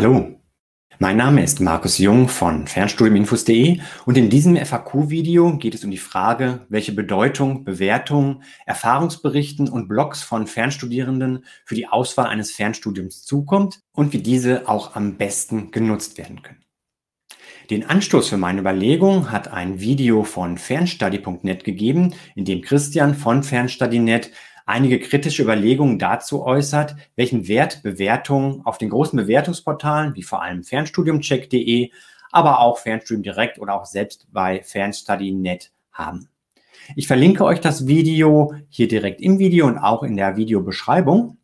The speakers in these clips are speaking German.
Hallo, mein Name ist Markus Jung von Fernstudiuminfos.de und in diesem FAQ-Video geht es um die Frage, welche Bedeutung Bewertungen, Erfahrungsberichten und Blogs von Fernstudierenden für die Auswahl eines Fernstudiums zukommt und wie diese auch am besten genutzt werden können. Den Anstoß für meine Überlegung hat ein Video von fernstudy.net gegeben, in dem Christian von Fernstudy.net einige kritische Überlegungen dazu äußert, welchen Wert Bewertungen auf den großen Bewertungsportalen wie vor allem fernstudiumcheck.de, aber auch Fernstudium direkt oder auch selbst bei Fernstudy.net haben. Ich verlinke euch das Video hier direkt im Video und auch in der Videobeschreibung.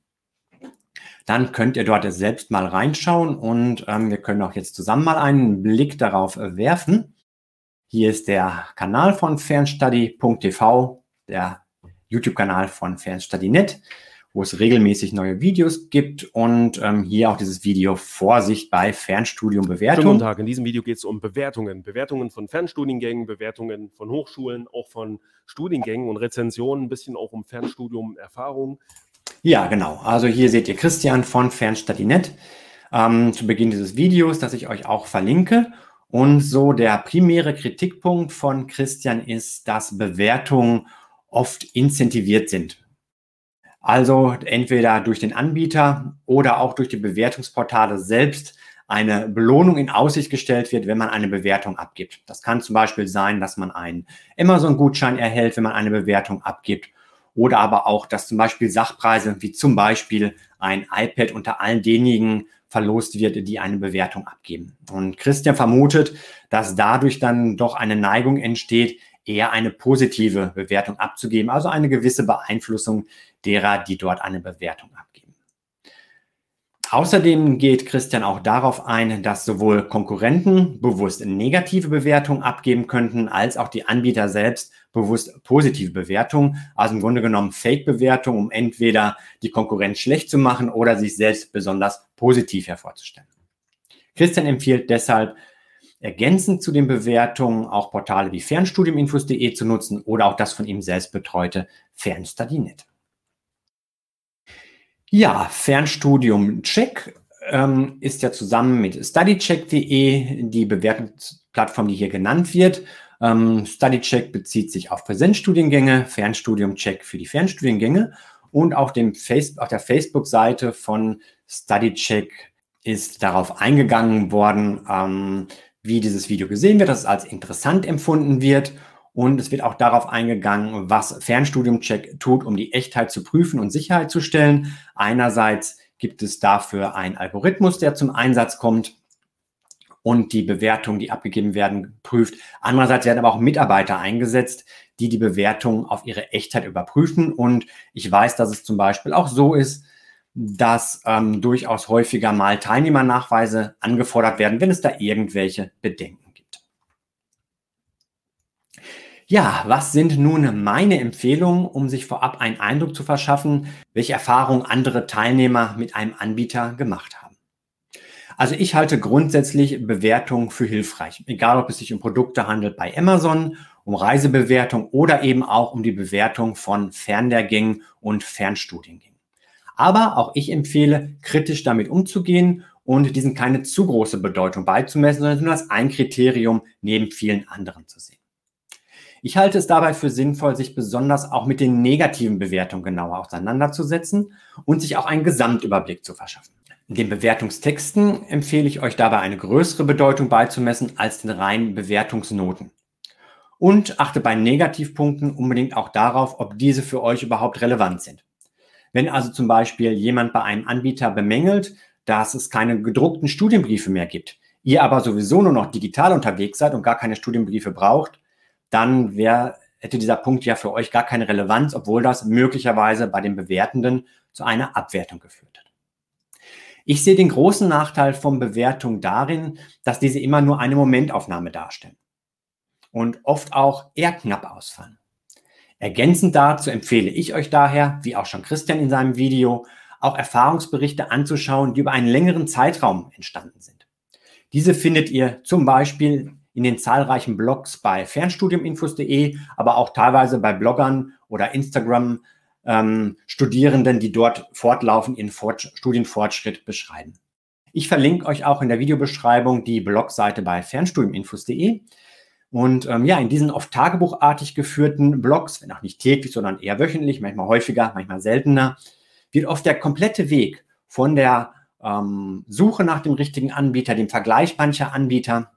Dann könnt ihr dort selbst mal reinschauen und ähm, wir können auch jetzt zusammen mal einen Blick darauf äh, werfen. Hier ist der Kanal von fernstudy.tv, der YouTube-Kanal von Fernstudy.net, wo es regelmäßig neue Videos gibt und ähm, hier auch dieses Video Vorsicht bei Fernstudium Bewertung. Guten Tag, in diesem Video geht es um Bewertungen. Bewertungen von Fernstudiengängen, Bewertungen von Hochschulen, auch von Studiengängen und Rezensionen, ein bisschen auch um Fernstudium Erfahrung. Ja, genau. Also hier seht ihr Christian von Fernstudy.net ähm, zu Beginn dieses Videos, das ich euch auch verlinke. Und so der primäre Kritikpunkt von Christian ist, dass Bewertungen oft incentiviert sind. Also entweder durch den Anbieter oder auch durch die Bewertungsportale selbst eine Belohnung in Aussicht gestellt wird, wenn man eine Bewertung abgibt. Das kann zum Beispiel sein, dass man einen Amazon-Gutschein erhält, wenn man eine Bewertung abgibt. Oder aber auch, dass zum Beispiel Sachpreise wie zum Beispiel ein iPad unter allen denjenigen verlost wird, die eine Bewertung abgeben. Und Christian vermutet, dass dadurch dann doch eine Neigung entsteht, eher eine positive Bewertung abzugeben, also eine gewisse Beeinflussung derer, die dort eine Bewertung abgeben. Außerdem geht Christian auch darauf ein, dass sowohl Konkurrenten bewusst negative Bewertungen abgeben könnten, als auch die Anbieter selbst bewusst positive Bewertungen, also im Grunde genommen Fake-Bewertungen, um entweder die Konkurrenz schlecht zu machen oder sich selbst besonders positiv hervorzustellen. Christian empfiehlt deshalb, ergänzend zu den Bewertungen auch Portale wie fernstudiuminfos.de zu nutzen oder auch das von ihm selbst betreute Fernstudy.net. Ja, Fernstudium Check ähm, ist ja zusammen mit studycheck.de die Bewertungsplattform, die hier genannt wird. Ähm, StudyCheck bezieht sich auf Präsenzstudiengänge, Fernstudium Check für die Fernstudiengänge und auch dem Face auf der Facebook-Seite von StudyCheck ist darauf eingegangen worden, ähm, wie dieses Video gesehen wird, dass es als interessant empfunden wird. Und es wird auch darauf eingegangen, was Fernstudium-Check tut, um die Echtheit zu prüfen und Sicherheit zu stellen. Einerseits gibt es dafür einen Algorithmus, der zum Einsatz kommt und die Bewertungen, die abgegeben werden, prüft. Andererseits werden aber auch Mitarbeiter eingesetzt, die die Bewertungen auf ihre Echtheit überprüfen. Und ich weiß, dass es zum Beispiel auch so ist, dass ähm, durchaus häufiger mal Teilnehmernachweise angefordert werden, wenn es da irgendwelche Bedenken gibt. Ja, was sind nun meine Empfehlungen, um sich vorab einen Eindruck zu verschaffen, welche Erfahrungen andere Teilnehmer mit einem Anbieter gemacht haben? Also ich halte grundsätzlich Bewertungen für hilfreich, egal ob es sich um Produkte handelt bei Amazon, um Reisebewertung oder eben auch um die Bewertung von Fernlehrgängen und Fernstudiengängen. Aber auch ich empfehle, kritisch damit umzugehen und diesen keine zu große Bedeutung beizumessen, sondern nur als ein Kriterium neben vielen anderen zu sehen. Ich halte es dabei für sinnvoll, sich besonders auch mit den negativen Bewertungen genauer auseinanderzusetzen und sich auch einen Gesamtüberblick zu verschaffen. Den Bewertungstexten empfehle ich euch dabei eine größere Bedeutung beizumessen als den reinen Bewertungsnoten. Und achte bei Negativpunkten unbedingt auch darauf, ob diese für euch überhaupt relevant sind. Wenn also zum Beispiel jemand bei einem Anbieter bemängelt, dass es keine gedruckten Studienbriefe mehr gibt, ihr aber sowieso nur noch digital unterwegs seid und gar keine Studienbriefe braucht, dann wär, hätte dieser Punkt ja für euch gar keine Relevanz, obwohl das möglicherweise bei den Bewertenden zu einer Abwertung geführt hat. Ich sehe den großen Nachteil von Bewertung darin, dass diese immer nur eine Momentaufnahme darstellen und oft auch eher knapp ausfallen. Ergänzend dazu empfehle ich euch daher, wie auch schon Christian in seinem Video, auch Erfahrungsberichte anzuschauen, die über einen längeren Zeitraum entstanden sind. Diese findet ihr zum Beispiel in den zahlreichen Blogs bei fernstudiuminfos.de, aber auch teilweise bei Bloggern oder Instagram-Studierenden, ähm, die dort fortlaufend ihren Fort Studienfortschritt beschreiben. Ich verlinke euch auch in der Videobeschreibung die Blogseite bei fernstudiuminfos.de. Und ähm, ja, in diesen oft tagebuchartig geführten Blogs, wenn auch nicht täglich, sondern eher wöchentlich, manchmal häufiger, manchmal seltener, wird oft der komplette Weg von der ähm, Suche nach dem richtigen Anbieter, dem Vergleich mancher Anbieter,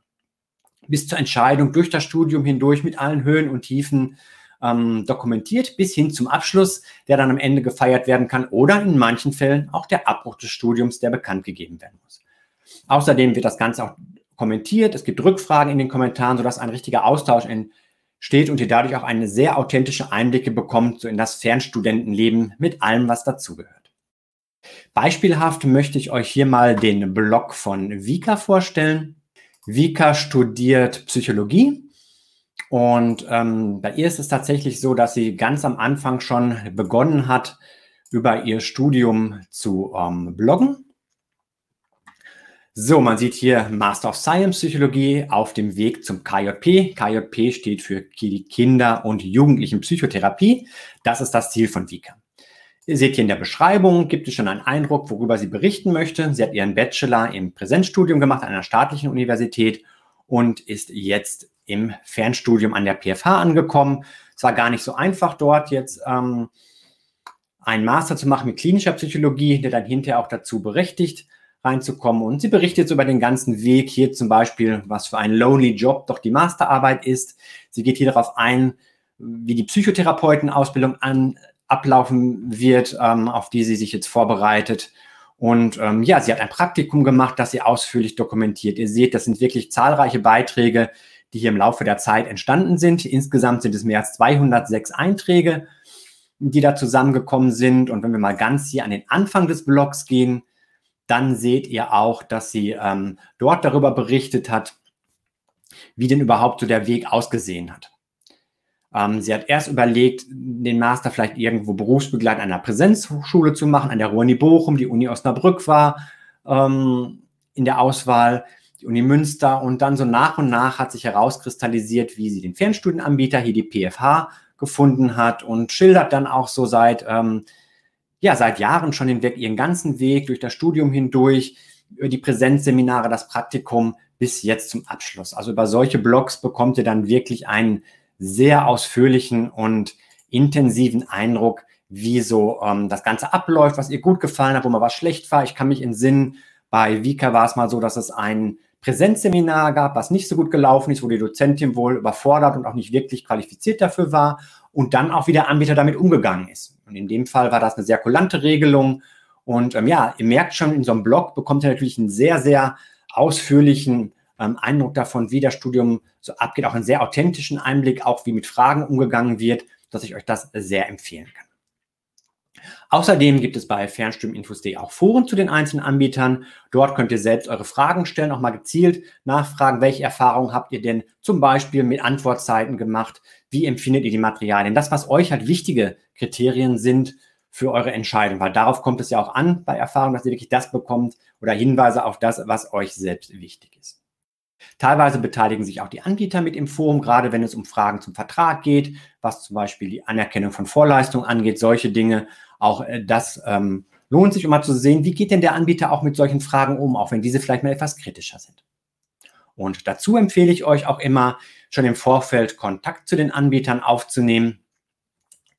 bis zur Entscheidung durch das Studium hindurch mit allen Höhen und Tiefen ähm, dokumentiert, bis hin zum Abschluss, der dann am Ende gefeiert werden kann oder in manchen Fällen auch der Abbruch des Studiums, der bekannt gegeben werden muss. Außerdem wird das Ganze auch kommentiert, es gibt Rückfragen in den Kommentaren, sodass ein richtiger Austausch entsteht und ihr dadurch auch eine sehr authentische Einblicke bekommt so in das Fernstudentenleben mit allem, was dazugehört. Beispielhaft möchte ich euch hier mal den Blog von Vika vorstellen. Vika studiert Psychologie und ähm, bei ihr ist es tatsächlich so, dass sie ganz am Anfang schon begonnen hat, über ihr Studium zu ähm, bloggen. So, man sieht hier Master of Science Psychologie auf dem Weg zum KJP. KJP steht für Kinder- und Jugendlichen Psychotherapie. Das ist das Ziel von Vika. Ihr seht hier in der Beschreibung, gibt es schon einen Eindruck, worüber sie berichten möchte. Sie hat ihren Bachelor im Präsenzstudium gemacht an einer staatlichen Universität und ist jetzt im Fernstudium an der PFH angekommen. Es war gar nicht so einfach dort jetzt ähm, einen Master zu machen mit klinischer Psychologie, der dann hinterher auch dazu berechtigt, reinzukommen. Und sie berichtet über den ganzen Weg hier zum Beispiel, was für ein lonely Job doch die Masterarbeit ist. Sie geht hier darauf ein, wie die Psychotherapeutenausbildung an, ablaufen wird, ähm, auf die sie sich jetzt vorbereitet. Und ähm, ja, sie hat ein Praktikum gemacht, das sie ausführlich dokumentiert. Ihr seht, das sind wirklich zahlreiche Beiträge, die hier im Laufe der Zeit entstanden sind. Insgesamt sind es mehr als 206 Einträge, die da zusammengekommen sind. Und wenn wir mal ganz hier an den Anfang des Blogs gehen, dann seht ihr auch, dass sie ähm, dort darüber berichtet hat, wie denn überhaupt so der Weg ausgesehen hat. Ähm, sie hat erst überlegt, den Master vielleicht irgendwo berufsbegleitend an einer Präsenzhochschule zu machen, an der Ruhr Bochum, die Uni Osnabrück war ähm, in der Auswahl, die Uni Münster und dann so nach und nach hat sich herauskristallisiert, wie sie den Fernstudienanbieter, hier die PFH, gefunden hat und schildert dann auch so seit, ähm, ja, seit Jahren schon hinweg ihren ganzen Weg durch das Studium hindurch, über die Präsenzseminare, das Praktikum bis jetzt zum Abschluss. Also über solche Blogs bekommt ihr dann wirklich einen sehr ausführlichen und intensiven Eindruck, wie so ähm, das Ganze abläuft, was ihr gut gefallen hat, wo mal was schlecht war. Ich kann mich entsinnen, bei Vika war es mal so, dass es ein Präsenzseminar gab, was nicht so gut gelaufen ist, wo die Dozentin wohl überfordert und auch nicht wirklich qualifiziert dafür war und dann auch wieder Anbieter damit umgegangen ist. Und in dem Fall war das eine sehr kulante Regelung. Und ähm, ja, ihr merkt schon, in so einem Blog bekommt ihr natürlich einen sehr, sehr ausführlichen ähm, Eindruck davon, wie das Studium so abgeht, auch einen sehr authentischen Einblick, auch wie mit Fragen umgegangen wird, dass ich euch das sehr empfehlen kann. Außerdem gibt es bei Fernstudiuminfos.de auch Foren zu den einzelnen Anbietern. Dort könnt ihr selbst eure Fragen stellen, auch mal gezielt nachfragen, welche Erfahrungen habt ihr denn zum Beispiel mit Antwortzeiten gemacht? Wie empfindet ihr die Materialien? Das, was euch halt wichtige Kriterien sind für eure Entscheidung, weil darauf kommt es ja auch an bei Erfahrung, dass ihr wirklich das bekommt oder Hinweise auf das, was euch selbst wichtig ist. Teilweise beteiligen sich auch die Anbieter mit im Forum, gerade wenn es um Fragen zum Vertrag geht, was zum Beispiel die Anerkennung von Vorleistungen angeht, solche Dinge. Auch äh, das ähm, lohnt sich, um mal zu sehen, wie geht denn der Anbieter auch mit solchen Fragen um, auch wenn diese vielleicht mal etwas kritischer sind. Und dazu empfehle ich euch auch immer, schon im Vorfeld Kontakt zu den Anbietern aufzunehmen,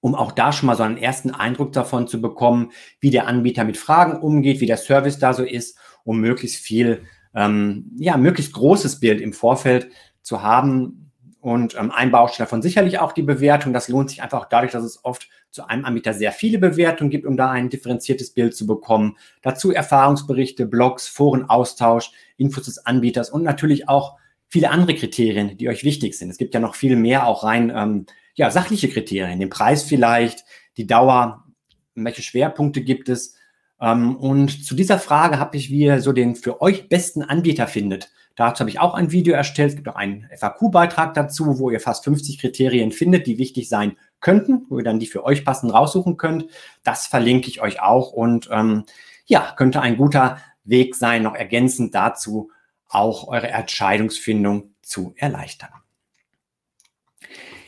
um auch da schon mal so einen ersten Eindruck davon zu bekommen, wie der Anbieter mit Fragen umgeht, wie der Service da so ist, um möglichst viel ähm, ja, möglichst großes Bild im Vorfeld zu haben. Und ähm, ein Baustein davon sicherlich auch die Bewertung. Das lohnt sich einfach dadurch, dass es oft zu einem Anbieter sehr viele Bewertungen gibt, um da ein differenziertes Bild zu bekommen. Dazu Erfahrungsberichte, Blogs, Forenaustausch, Infos des Anbieters und natürlich auch viele andere Kriterien, die euch wichtig sind. Es gibt ja noch viel mehr, auch rein ähm, ja, sachliche Kriterien, den Preis vielleicht, die Dauer, welche Schwerpunkte gibt es und zu dieser Frage habe ich, wie ihr so den für euch besten Anbieter findet. Dazu habe ich auch ein Video erstellt. Es gibt auch einen FAQ-Beitrag dazu, wo ihr fast 50 Kriterien findet, die wichtig sein könnten, wo ihr dann die für euch passenden raussuchen könnt. Das verlinke ich euch auch und ähm, ja, könnte ein guter Weg sein, noch ergänzend dazu auch eure Entscheidungsfindung zu erleichtern.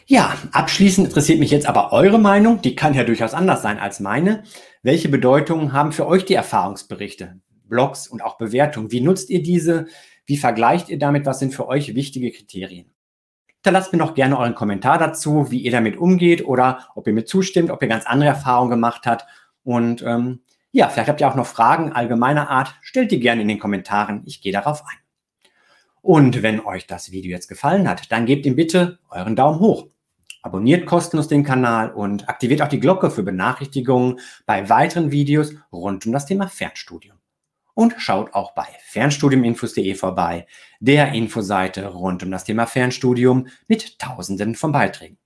Ja, abschließend interessiert mich jetzt aber eure Meinung. Die kann ja durchaus anders sein als meine. Welche Bedeutung haben für euch die Erfahrungsberichte? Blogs und auch Bewertungen. Wie nutzt ihr diese? Wie vergleicht ihr damit? Was sind für euch wichtige Kriterien? Hinterlasst mir noch gerne euren Kommentar dazu, wie ihr damit umgeht oder ob ihr mir zustimmt, ob ihr ganz andere Erfahrungen gemacht habt. Und ähm, ja, vielleicht habt ihr auch noch Fragen allgemeiner Art. Stellt die gerne in den Kommentaren. Ich gehe darauf ein. Und wenn euch das Video jetzt gefallen hat, dann gebt ihm bitte euren Daumen hoch. Abonniert kostenlos den Kanal und aktiviert auch die Glocke für Benachrichtigungen bei weiteren Videos rund um das Thema Fernstudium. Und schaut auch bei fernstudiuminfos.de vorbei, der Infoseite rund um das Thema Fernstudium mit Tausenden von Beiträgen.